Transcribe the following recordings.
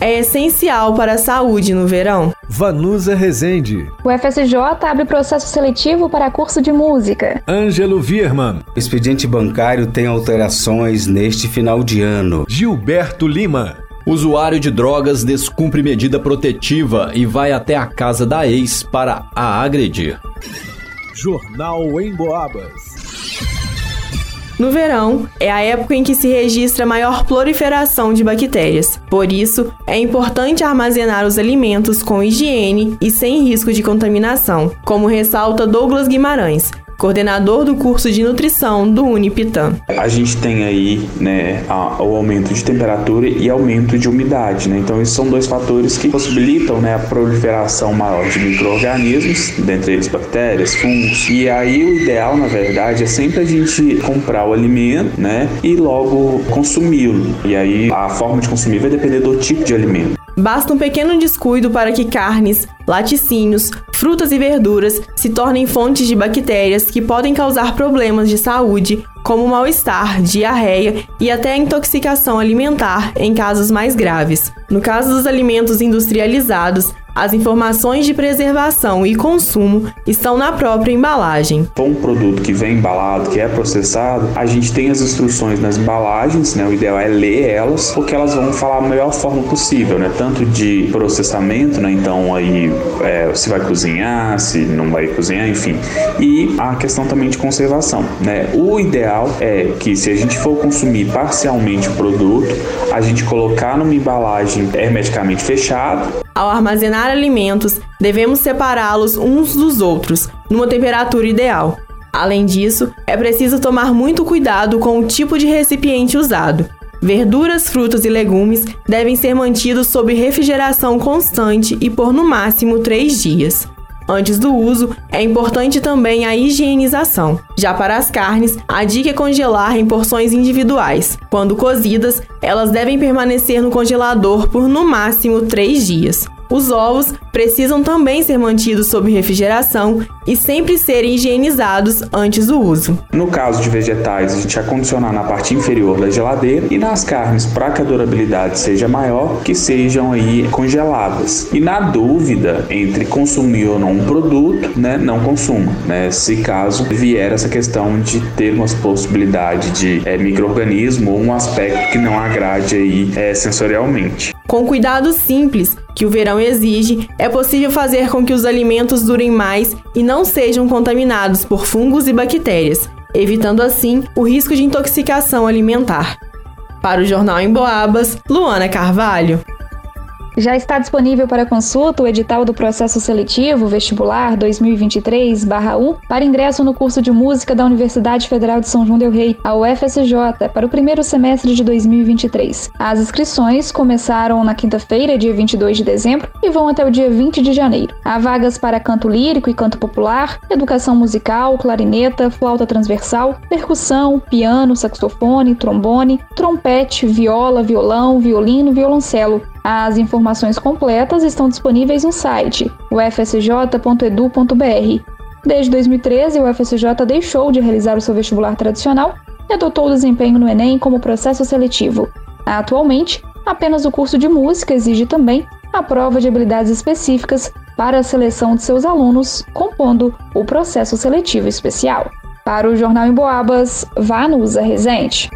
é essencial para a saúde no verão. Vanusa Rezende. O FSJ abre processo seletivo para curso de música. Ângelo Vierman. O expediente bancário tem alterações neste final de ano. Gilberto Lima. Usuário de drogas descumpre medida protetiva e vai até a casa da ex para a agredir. Jornal em Boabas. No verão, é a época em que se registra maior proliferação de bactérias. Por isso, é importante armazenar os alimentos com higiene e sem risco de contaminação, como ressalta Douglas Guimarães, coordenador do curso de nutrição do Unipitam. A gente tem aí né, a, o aumento de temperatura e aumento de umidade, né? Então esses são dois fatores que possibilitam né, a proliferação maior de micro-organismos, dentre eles bactérias, fungos. E aí o ideal, na verdade, é sempre a gente comprar o alimento, né, e logo consumi-lo. E aí a forma de consumir vai depender do tipo de alimento. Basta um pequeno descuido para que carnes, laticínios, frutas e verduras se tornem fontes de bactérias que podem causar problemas de saúde, como mal-estar, diarreia e até intoxicação alimentar em casos mais graves. No caso dos alimentos industrializados, as informações de preservação e consumo estão na própria embalagem. For um produto que vem embalado, que é processado, a gente tem as instruções nas embalagens, né? O ideal é ler elas, porque elas vão falar a melhor forma possível, né? Tanto de processamento, né? Então aí é, se vai cozinhar, se não vai cozinhar, enfim. E a questão também de conservação, né? O ideal é que se a gente for consumir parcialmente o produto, a gente colocar numa embalagem hermeticamente fechada. Ao armazenar alimentos, devemos separá-los uns dos outros, numa temperatura ideal. Além disso, é preciso tomar muito cuidado com o tipo de recipiente usado. Verduras, frutas e legumes devem ser mantidos sob refrigeração constante e por no máximo 3 dias. Antes do uso, é importante também a higienização. Já para as carnes, a dica é congelar em porções individuais. Quando cozidas, elas devem permanecer no congelador por no máximo 3 dias. Os ovos precisam também ser mantidos sob refrigeração e sempre serem higienizados antes do uso. No caso de vegetais, a gente acondicionar na parte inferior da geladeira e nas carnes, para que a durabilidade seja maior, que sejam aí congeladas. E na dúvida entre consumir ou não um produto, né, não consuma, né? Se caso vier essa questão de ter uma possibilidade de é, microorganismo ou um aspecto que não agrade aí é, sensorialmente. Com cuidados simples que o verão exige, é possível fazer com que os alimentos durem mais e não sejam contaminados por fungos e bactérias, evitando assim o risco de intoxicação alimentar. Para o Jornal em Boabas, Luana Carvalho. Já está disponível para consulta o edital do processo seletivo vestibular 2023/1 para ingresso no curso de música da Universidade Federal de São João del Rei, a UFSJ, para o primeiro semestre de 2023. As inscrições começaram na quinta-feira, dia 22 de dezembro, e vão até o dia 20 de janeiro. Há vagas para canto lírico e canto popular, educação musical, clarineta, flauta transversal, percussão, piano, saxofone, trombone, trompete, viola, violão, violino, violoncelo. As informações completas estão disponíveis no site ufsj.edu.br. Desde 2013, o UFSJ deixou de realizar o seu vestibular tradicional e adotou o desempenho no Enem como processo seletivo. Atualmente, apenas o curso de música exige também a prova de habilidades específicas para a seleção de seus alunos, compondo o processo seletivo especial. Para o Jornal em Boabas, Vanusa Rezende.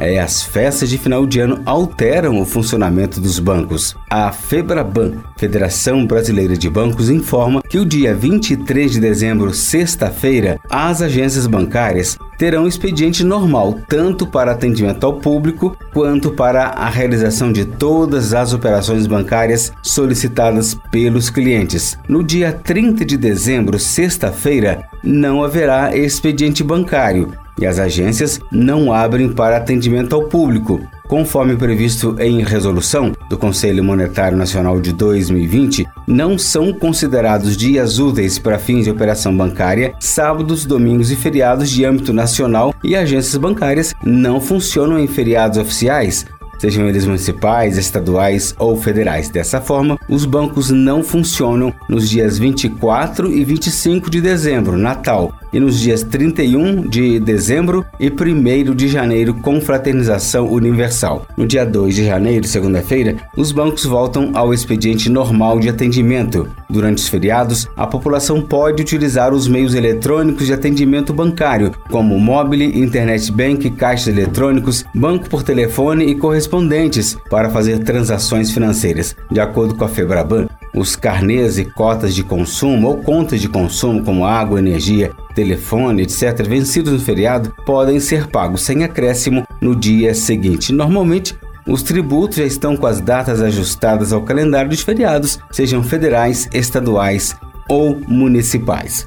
É, as festas de final de ano alteram o funcionamento dos bancos. A FEBRABAN, Federação Brasileira de Bancos, informa que o dia 23 de dezembro, sexta-feira, as agências bancárias terão expediente normal tanto para atendimento ao público quanto para a realização de todas as operações bancárias solicitadas pelos clientes. No dia 30 de dezembro, sexta-feira, não haverá expediente bancário e as agências não abrem para atendimento ao público. Conforme previsto em resolução do Conselho Monetário Nacional de 2020, não são considerados dias úteis para fins de operação bancária sábados, domingos e feriados de âmbito nacional e agências bancárias não funcionam em feriados oficiais, sejam eles municipais, estaduais ou federais. Dessa forma, os bancos não funcionam nos dias 24 e 25 de dezembro, Natal, e nos dias 31 de dezembro e 1 de janeiro, confraternização universal. No dia 2 de janeiro, segunda-feira, os bancos voltam ao expediente normal de atendimento. Durante os feriados, a população pode utilizar os meios eletrônicos de atendimento bancário, como mobile, internet bank, caixas eletrônicos, banco por telefone e correspondentes, para fazer transações financeiras. De acordo com a Febraban, os carnês e cotas de consumo ou contas de consumo como água, energia, telefone, etc., vencidos no feriado, podem ser pagos sem acréscimo no dia seguinte. Normalmente, os tributos já estão com as datas ajustadas ao calendário dos feriados, sejam federais, estaduais ou municipais.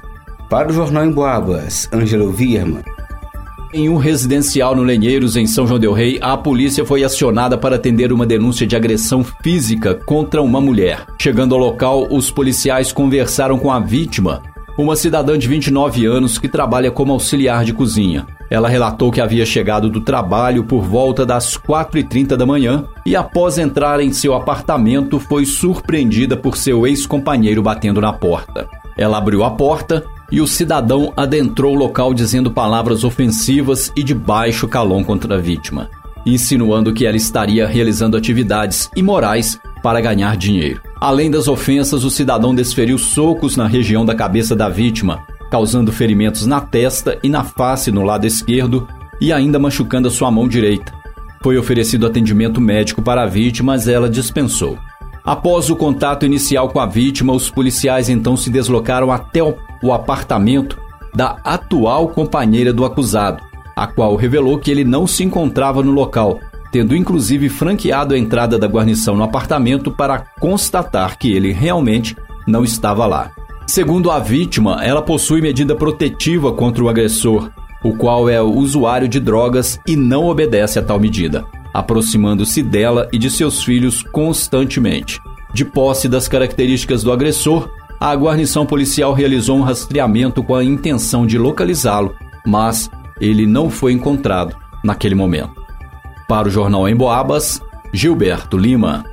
Para o Jornal em Boabas, Ângelo Vierman. Em um residencial no Lenheiros, em São João Del Rei, a polícia foi acionada para atender uma denúncia de agressão física contra uma mulher. Chegando ao local, os policiais conversaram com a vítima, uma cidadã de 29 anos que trabalha como auxiliar de cozinha. Ela relatou que havia chegado do trabalho por volta das 4h30 da manhã e, após entrar em seu apartamento, foi surpreendida por seu ex-companheiro batendo na porta. Ela abriu a porta e o cidadão adentrou o local dizendo palavras ofensivas e de baixo calão contra a vítima, insinuando que ela estaria realizando atividades imorais para ganhar dinheiro. Além das ofensas, o cidadão desferiu socos na região da cabeça da vítima, causando ferimentos na testa e na face no lado esquerdo e ainda machucando a sua mão direita. Foi oferecido atendimento médico para a vítima, mas ela dispensou. Após o contato inicial com a vítima, os policiais então se deslocaram até o apartamento da atual companheira do acusado, a qual revelou que ele não se encontrava no local, tendo inclusive franqueado a entrada da guarnição no apartamento para constatar que ele realmente não estava lá. Segundo a vítima, ela possui medida protetiva contra o agressor, o qual é usuário de drogas e não obedece a tal medida aproximando-se dela e de seus filhos constantemente. De posse das características do agressor, a guarnição policial realizou um rastreamento com a intenção de localizá-lo, mas ele não foi encontrado naquele momento. Para o jornal Em Boabas, Gilberto Lima.